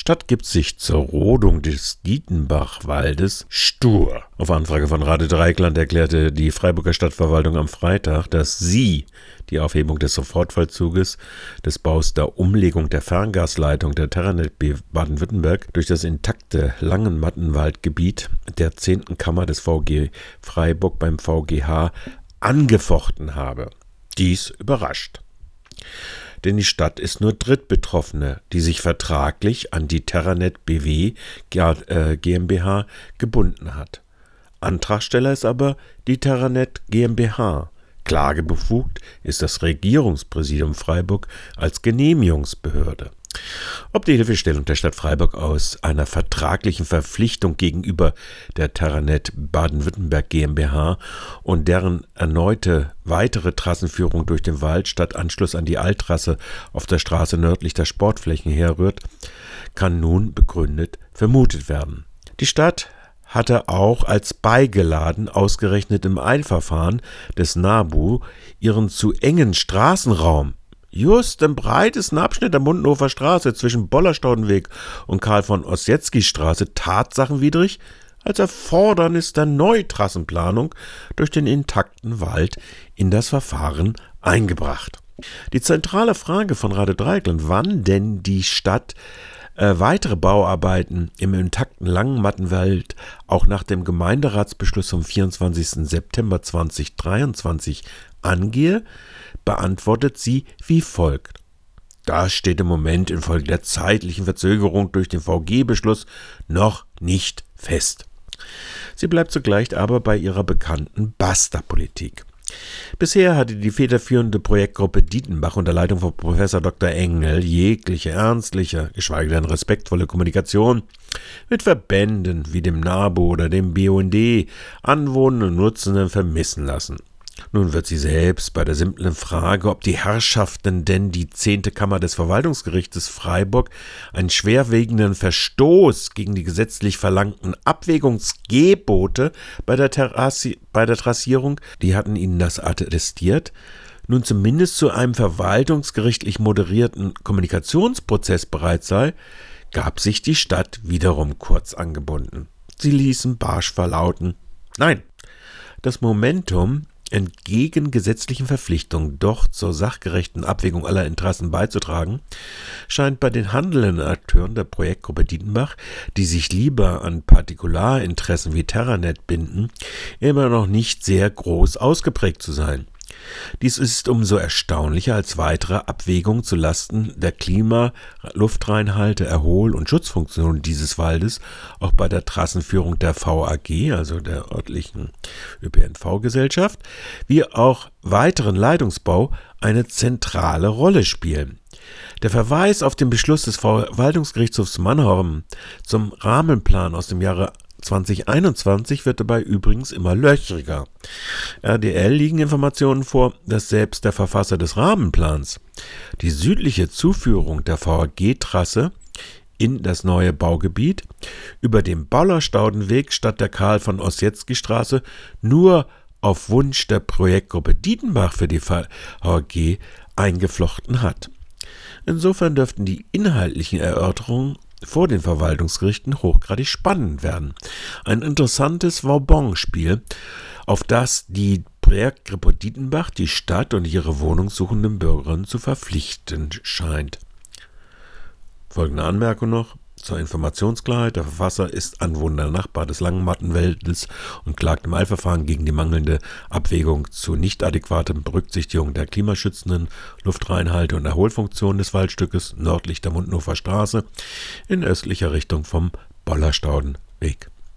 Stadt gibt sich zur Rodung des Dietenbachwaldes stur. Auf Anfrage von Rade Dreikland erklärte die Freiburger Stadtverwaltung am Freitag, dass sie die Aufhebung des Sofortvollzuges des Baus der Umlegung der Ferngasleitung der Terranet Baden-Württemberg durch das intakte Langenmattenwaldgebiet der 10. Kammer des VG Freiburg beim VGH angefochten habe. Dies überrascht denn die Stadt ist nur Drittbetroffene, die sich vertraglich an die Terranet BW GmbH äh, gebunden hat. Antragsteller ist aber die Terranet GmbH. Klagebefugt ist das Regierungspräsidium Freiburg als Genehmigungsbehörde. Ob die Hilfestellung der Stadt Freiburg aus einer vertraglichen Verpflichtung gegenüber der Terranet Baden-Württemberg GmbH und deren erneute weitere Trassenführung durch den Wald statt Anschluss an die Alttrasse auf der Straße nördlich der Sportflächen herrührt, kann nun begründet vermutet werden. Die Stadt hatte auch als beigeladen, ausgerechnet im Eilverfahren des NABU, ihren zu engen Straßenraum Just im breitesten Abschnitt der Mundenhofer Straße zwischen Bollerstaudenweg und Karl von Ossietzky Straße tatsachenwidrig als Erfordernis der Neutrassenplanung durch den intakten Wald in das Verfahren eingebracht. Die zentrale Frage von Rade Dreikland, wann denn die Stadt äh, weitere Bauarbeiten im intakten Langenmattenwald auch nach dem Gemeinderatsbeschluss vom 24. September 2023 angehe, beantwortet sie wie folgt. Das steht im Moment infolge der zeitlichen Verzögerung durch den VG-Beschluss noch nicht fest. Sie bleibt zugleich aber bei ihrer bekannten Basta-Politik. Bisher hatte die federführende Projektgruppe Dietenbach unter Leitung von Professor Dr. Engel jegliche ernstliche, geschweige denn respektvolle Kommunikation mit Verbänden wie dem NABU oder dem BUND, Anwohnern und Nutzenden vermissen lassen. Nun wird sie selbst bei der simplen Frage, ob die Herrschaften denn die zehnte Kammer des Verwaltungsgerichtes Freiburg einen schwerwiegenden Verstoß gegen die gesetzlich verlangten Abwägungsgebote bei der, Terrassi bei der Trassierung, die hatten ihnen das attestiert, nun zumindest zu einem verwaltungsgerichtlich moderierten Kommunikationsprozess bereit sei, gab sich die Stadt wiederum kurz angebunden. Sie ließen barsch verlauten, nein, das Momentum entgegen gesetzlichen Verpflichtungen doch zur sachgerechten Abwägung aller Interessen beizutragen, scheint bei den handelnden Akteuren der Projektgruppe Dietenbach, die sich lieber an Partikularinteressen wie Terranet binden, immer noch nicht sehr groß ausgeprägt zu sein. Dies ist umso erstaunlicher als weitere Abwägung zu Lasten der Klima-, Luftreinhalte, Erhol- und Schutzfunktionen dieses Waldes auch bei der Trassenführung der VAG, also der örtlichen ÖPNV-Gesellschaft, wie auch weiteren Leitungsbau eine zentrale Rolle spielen. Der Verweis auf den Beschluss des Verwaltungsgerichtshofs Mannheim zum Rahmenplan aus dem Jahre 2021 wird dabei übrigens immer löchriger. RDL liegen Informationen vor, dass selbst der Verfasser des Rahmenplans die südliche Zuführung der VAG-Trasse in das neue Baugebiet über den Ballerstaudenweg statt der Karl von Ossietzky Straße nur auf Wunsch der Projektgruppe Dietenbach für die VAG eingeflochten hat. Insofern dürften die inhaltlichen Erörterungen vor den Verwaltungsgerichten hochgradig spannend werden. Ein interessantes Vauban-Spiel, auf das die Projektgruppe Dietenbach die Stadt und ihre wohnungssuchenden Bürgerinnen zu verpflichten scheint. Folgende Anmerkung noch zur Informationsklarheit. Der Verfasser ist Anwohner Nachbar des Langmattenwäldes und klagt im Eilverfahren gegen die mangelnde Abwägung zu nicht adäquatem Berücksichtigung der klimaschützenden Luftreinhalte und Erholfunktion des Waldstückes nördlich der Mundnofer Straße in östlicher Richtung vom Bollerstaudenweg.